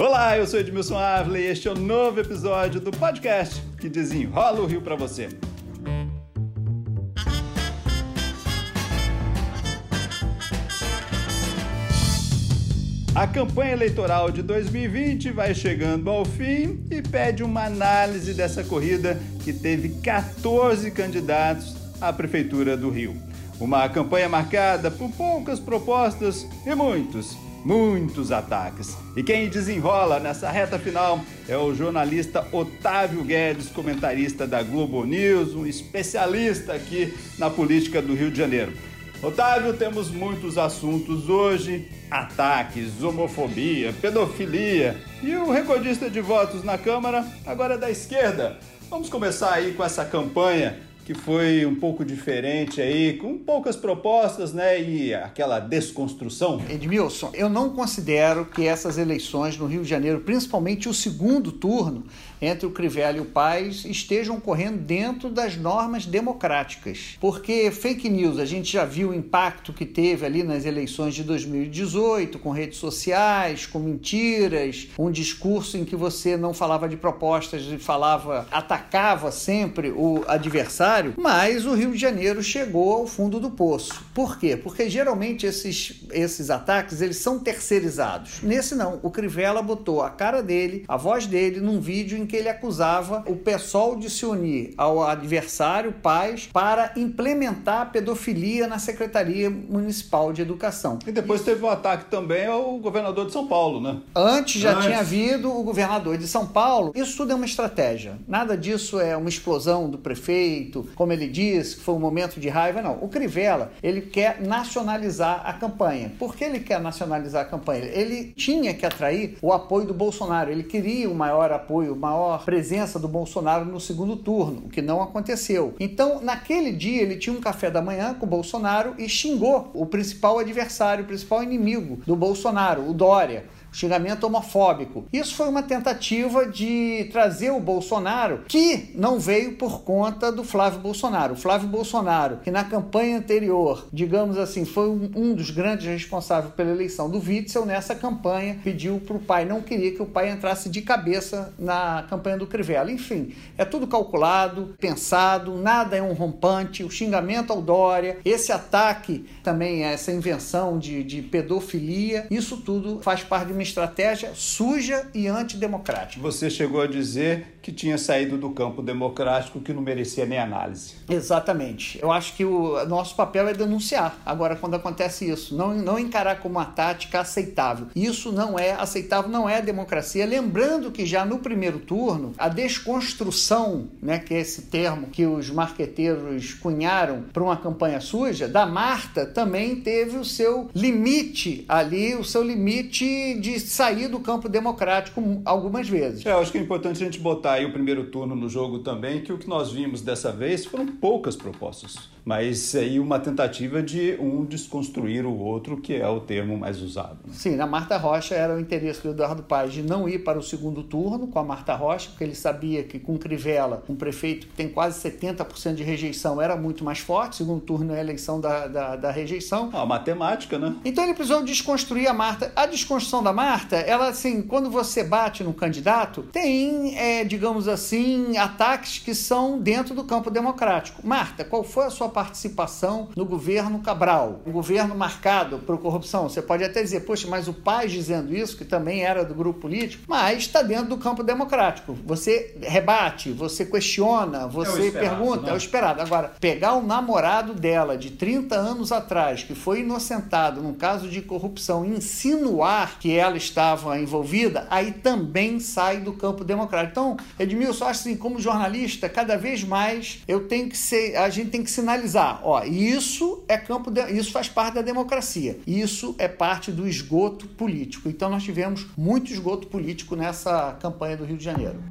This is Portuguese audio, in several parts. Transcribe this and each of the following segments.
Olá, eu sou Edmilson Ávila e este é o um novo episódio do podcast que desenrola o Rio para você. A campanha eleitoral de 2020 vai chegando ao fim e pede uma análise dessa corrida que teve 14 candidatos à Prefeitura do Rio. Uma campanha marcada por poucas propostas e muitos, muitos ataques. E quem desenrola nessa reta final é o jornalista Otávio Guedes, comentarista da Globo News, um especialista aqui na política do Rio de Janeiro. Otávio, temos muitos assuntos hoje: ataques, homofobia, pedofilia e o recordista de votos na Câmara agora é da esquerda. Vamos começar aí com essa campanha que foi um pouco diferente aí, com poucas propostas, né, e aquela desconstrução. Edmilson, eu não considero que essas eleições no Rio de Janeiro, principalmente o segundo turno, entre o Crivella e o Paes estejam correndo dentro das normas democráticas. Porque fake news, a gente já viu o impacto que teve ali nas eleições de 2018, com redes sociais, com mentiras, um discurso em que você não falava de propostas e falava, atacava sempre o adversário, mas o Rio de Janeiro chegou ao fundo do poço. Por quê? Porque geralmente esses, esses ataques eles são terceirizados. Nesse não, o Crivella botou a cara dele, a voz dele num vídeo em que ele acusava o PSOL de se unir ao adversário, Paz, para implementar a pedofilia na Secretaria Municipal de Educação. E depois teve um ataque também ao governador de São Paulo, né? Antes já Antes. tinha havido o governador de São Paulo. Isso tudo é uma estratégia. Nada disso é uma explosão do prefeito, como ele disse, que foi um momento de raiva. Não. O Crivella, ele quer nacionalizar a campanha. Por que ele quer nacionalizar a campanha? Ele tinha que atrair o apoio do Bolsonaro. Ele queria o maior apoio, maior presença do Bolsonaro no segundo turno, o que não aconteceu. Então, naquele dia, ele tinha um café da manhã com o Bolsonaro e xingou o principal adversário, o principal inimigo do Bolsonaro, o Dória xingamento homofóbico. Isso foi uma tentativa de trazer o Bolsonaro, que não veio por conta do Flávio Bolsonaro. O Flávio Bolsonaro, que na campanha anterior, digamos assim, foi um dos grandes responsáveis pela eleição do Witzel, nessa campanha pediu para o pai, não queria que o pai entrasse de cabeça na campanha do Crivella. Enfim, é tudo calculado, pensado, nada é um rompante, o xingamento ao Dória, esse ataque também, essa invenção de, de pedofilia, isso tudo faz parte de uma estratégia suja e antidemocrática. Você chegou a dizer que tinha saído do campo democrático que não merecia nem análise. Exatamente. Eu acho que o nosso papel é denunciar. Agora, quando acontece isso, não, não encarar como uma tática aceitável. Isso não é aceitável, não é democracia. Lembrando que já no primeiro turno, a desconstrução, né, que é esse termo que os marqueteiros cunharam para uma campanha suja, da Marta também teve o seu limite ali, o seu limite de sair do campo democrático algumas vezes. É, eu acho que é importante a gente botar aí o primeiro turno no jogo também, que o que nós vimos dessa vez foram poucas propostas mas aí uma tentativa de um desconstruir o outro, que é o termo mais usado. Né? Sim, na Marta Rocha era o interesse do Eduardo Paes de não ir para o segundo turno com a Marta Rocha, porque ele sabia que com Crivella, um prefeito que tem quase 70% de rejeição, era muito mais forte. Segundo turno é a eleição da, da, da rejeição. A matemática, né? Então ele precisou desconstruir a Marta. A desconstrução da Marta, ela assim, quando você bate num candidato, tem, é, digamos assim, ataques que são dentro do campo democrático. Marta, qual foi a sua participação no governo Cabral, um governo marcado por corrupção. Você pode até dizer, poxa, mas o pai dizendo isso, que também era do grupo político, mas está dentro do campo democrático. Você rebate, você questiona, você é pergunta, né? é o esperado. Agora, pegar o namorado dela de 30 anos atrás, que foi inocentado num caso de corrupção, e insinuar que ela estava envolvida, aí também sai do campo democrático. Então, Edmilson, acho assim, como jornalista, cada vez mais eu tenho que ser, a gente tem que sinalizar ó, isso é campo de, isso faz parte da democracia. Isso é parte do esgoto político. Então nós tivemos muito esgoto político nessa campanha do Rio de Janeiro.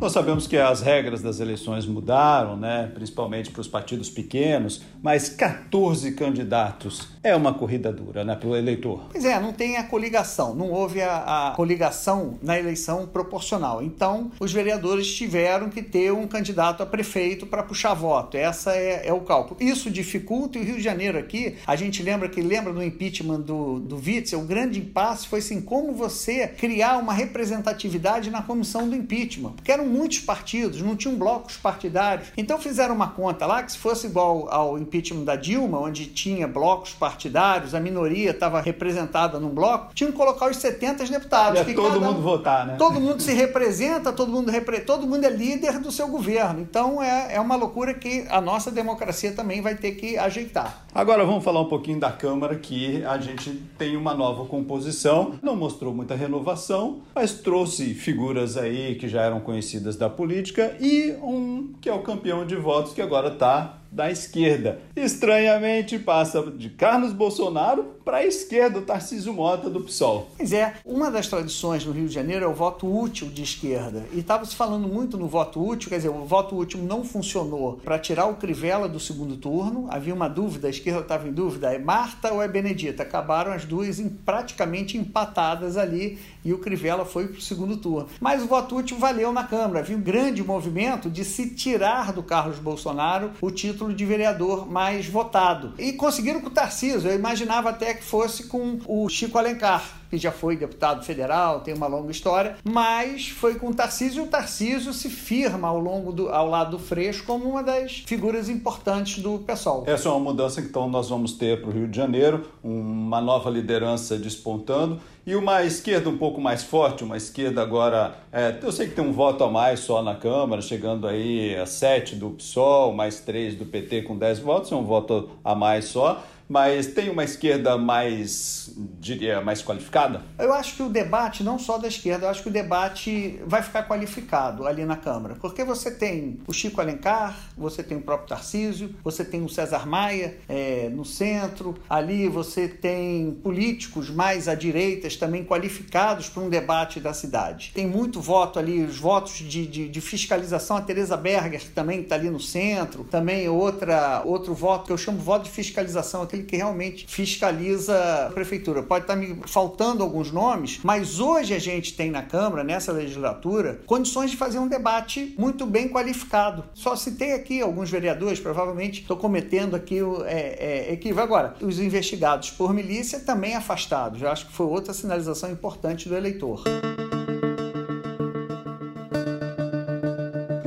Nós sabemos que as regras das eleições mudaram, né? principalmente para os partidos pequenos, mas 14 candidatos é uma corrida dura né? para o eleitor. Pois é, não tem a coligação, não houve a, a coligação na eleição proporcional. Então, os vereadores tiveram que ter um candidato a prefeito para puxar voto. Essa é, é, o cálculo. Isso dificulta e o Rio de Janeiro aqui, a gente lembra que lembra do impeachment do, do Witzel, o grande impasse foi assim, como você criar uma representatividade na comissão do impeachment, porque eram muitos partidos, não tinham blocos partidários. Então fizeram uma conta lá que se fosse igual ao impeachment da Dilma, onde tinha blocos partidários, a minoria estava representada num bloco, tinham que colocar os 70 deputados. E todo mundo votar, né? Todo mundo se representa, todo mundo, repre... todo mundo é líder do seu governo. Então é, é uma loucura que a nossa democracia também vai ter que ajeitar. Agora vamos falar um pouquinho da Câmara, que a gente tem uma nova composição, não mostrou muita renovação, mas trouxe figuras aí que já eram conhecidas da política e um que é o campeão de votos que agora está da esquerda. Estranhamente, passa de Carlos Bolsonaro para a esquerda, o Tarcísio Mota do PSOL. Pois é, uma das tradições no Rio de Janeiro é o voto útil de esquerda. E estava se falando muito no voto útil, quer dizer, o voto útil não funcionou para tirar o Crivella do segundo turno. Havia uma dúvida, a esquerda estava em dúvida, é Marta ou é Benedita? Acabaram as duas em, praticamente empatadas ali e o Crivella foi para o segundo turno. Mas o voto útil valeu na Câmara. Havia um grande movimento de se tirar do Carlos Bolsonaro o título de vereador mais votado. E conseguiram com o Tarcísio. Eu imaginava até que fosse com o Chico Alencar que já foi deputado federal, tem uma longa história, mas foi com o Tarcísio e o Tarcísio se firma ao longo do, ao lado do Freixo como uma das figuras importantes do PSOL. Essa é uma mudança que então nós vamos ter para o Rio de Janeiro, uma nova liderança despontando e uma esquerda um pouco mais forte, uma esquerda agora, é, eu sei que tem um voto a mais só na Câmara, chegando aí a sete do PSOL, mais três do PT com dez votos, é um voto a mais só, mas tem uma esquerda mais, diria, mais qualificada? Eu acho que o debate, não só da esquerda, eu acho que o debate vai ficar qualificado ali na Câmara. Porque você tem o Chico Alencar, você tem o próprio Tarcísio, você tem o César Maia é, no centro, ali você tem políticos mais à direita também qualificados para um debate da cidade. Tem muito voto ali, os votos de, de, de fiscalização, a Teresa Berger, também está ali no centro, também outra, outro voto que eu chamo voto de fiscalização, aquele que realmente fiscaliza a prefeitura. Pode estar me faltando alguns nomes, mas hoje a gente tem na Câmara, nessa legislatura, condições de fazer um debate muito bem qualificado. Só citei aqui alguns vereadores, provavelmente estou cometendo aqui o é, é, equívoco. Agora, os investigados por milícia também afastados. Eu acho que foi outra sinalização importante do eleitor.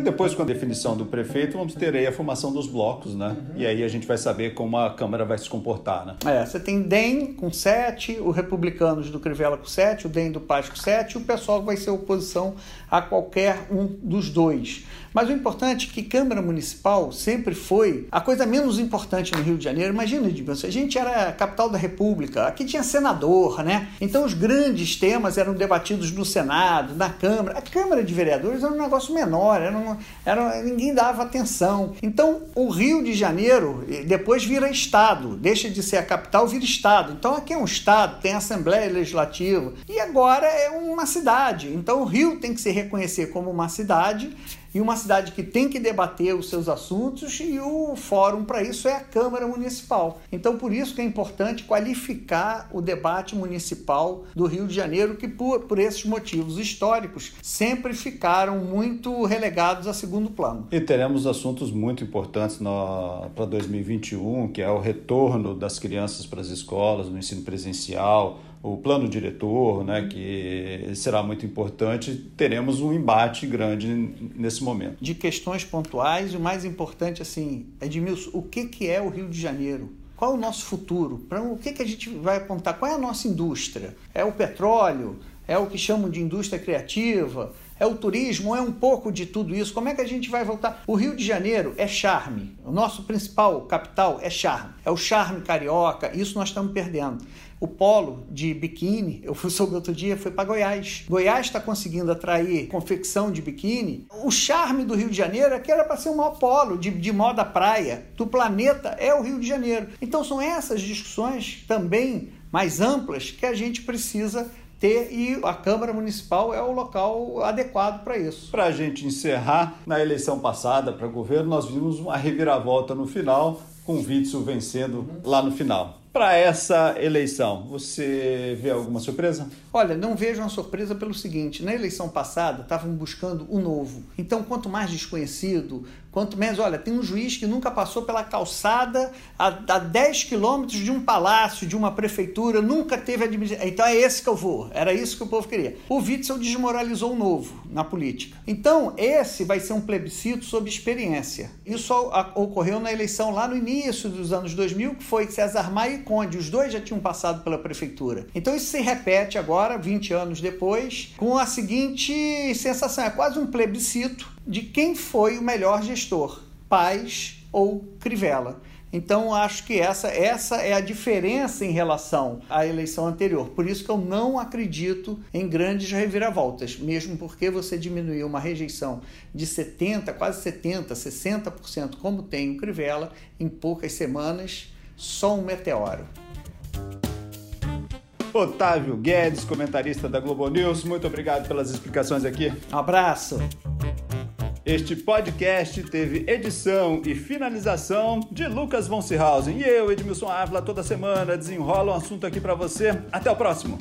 Depois, com a definição do prefeito, vamos ter aí a formação dos blocos, né? Uhum. E aí a gente vai saber como a Câmara vai se comportar, né? É, você tem DEM com 7, o Republicanos do Crivella com 7, o DEM do Paz com 7, e o pessoal vai ser oposição a qualquer um dos dois. Mas o importante é que Câmara Municipal sempre foi a coisa menos importante no Rio de Janeiro. Imagina, Edmilson, a gente era a capital da República, aqui tinha senador, né? Então os grandes temas eram debatidos no Senado, na Câmara. A Câmara de Vereadores era um negócio menor, era, era ninguém dava atenção. Então o Rio de Janeiro depois vira Estado, deixa de ser a capital, vira Estado. Então aqui é um Estado, tem Assembleia Legislativa e agora é uma cidade. Então o Rio tem que se reconhecer como uma cidade e uma cidade que tem que debater os seus assuntos e o fórum para isso é a Câmara Municipal. Então, por isso que é importante qualificar o debate municipal do Rio de Janeiro, que por, por esses motivos históricos sempre ficaram muito relegados a segundo plano. E teremos assuntos muito importantes para 2021, que é o retorno das crianças para as escolas, no ensino presencial, o plano diretor, né, que será muito importante, teremos um embate grande nesse momento. De questões pontuais, o mais importante assim, Edmilson, o que, que é o Rio de Janeiro? Qual o nosso futuro? Para o que, que a gente vai apontar? Qual é a nossa indústria? É o petróleo? É o que chamam de indústria criativa? É o turismo? É um pouco de tudo isso? Como é que a gente vai voltar? O Rio de Janeiro é charme. O nosso principal capital é charme. É o charme carioca. Isso nós estamos perdendo. O polo de biquíni, eu fui sobre outro dia, foi para Goiás. Goiás está conseguindo atrair confecção de biquíni. O charme do Rio de Janeiro é que era para ser o maior polo de, de moda praia do planeta, é o Rio de Janeiro. Então são essas discussões também mais amplas que a gente precisa ter e a Câmara Municipal é o local adequado para isso. Para a gente encerrar, na eleição passada para governo, nós vimos uma reviravolta no final, com o Witzel vencendo lá no final para essa eleição? Você vê alguma surpresa? Olha, não vejo uma surpresa pelo seguinte: na eleição passada estavam buscando o novo. Então, quanto mais desconhecido, quanto menos. Olha, tem um juiz que nunca passou pela calçada a, a 10 quilômetros de um palácio, de uma prefeitura, nunca teve administração. Então é esse que eu vou. Era isso que o povo queria. O Witzel desmoralizou o novo na política. Então, esse vai ser um plebiscito sobre experiência. Isso ocorreu na eleição lá no início dos anos 2000, que foi César Maia Conde, os dois já tinham passado pela prefeitura. Então isso se repete agora, 20 anos depois, com a seguinte sensação: é quase um plebiscito de quem foi o melhor gestor, Paz ou Crivella. Então acho que essa, essa é a diferença em relação à eleição anterior. Por isso que eu não acredito em grandes reviravoltas, mesmo porque você diminuiu uma rejeição de 70, quase 70, 60%, como tem o Crivella, em poucas semanas só um meteoro. Otávio Guedes, comentarista da Globo News, muito obrigado pelas explicações aqui. Um abraço. Este podcast teve edição e finalização de Lucas von Seehausen. E eu, Edmilson Ávila, toda semana desenrola um assunto aqui para você. Até o próximo.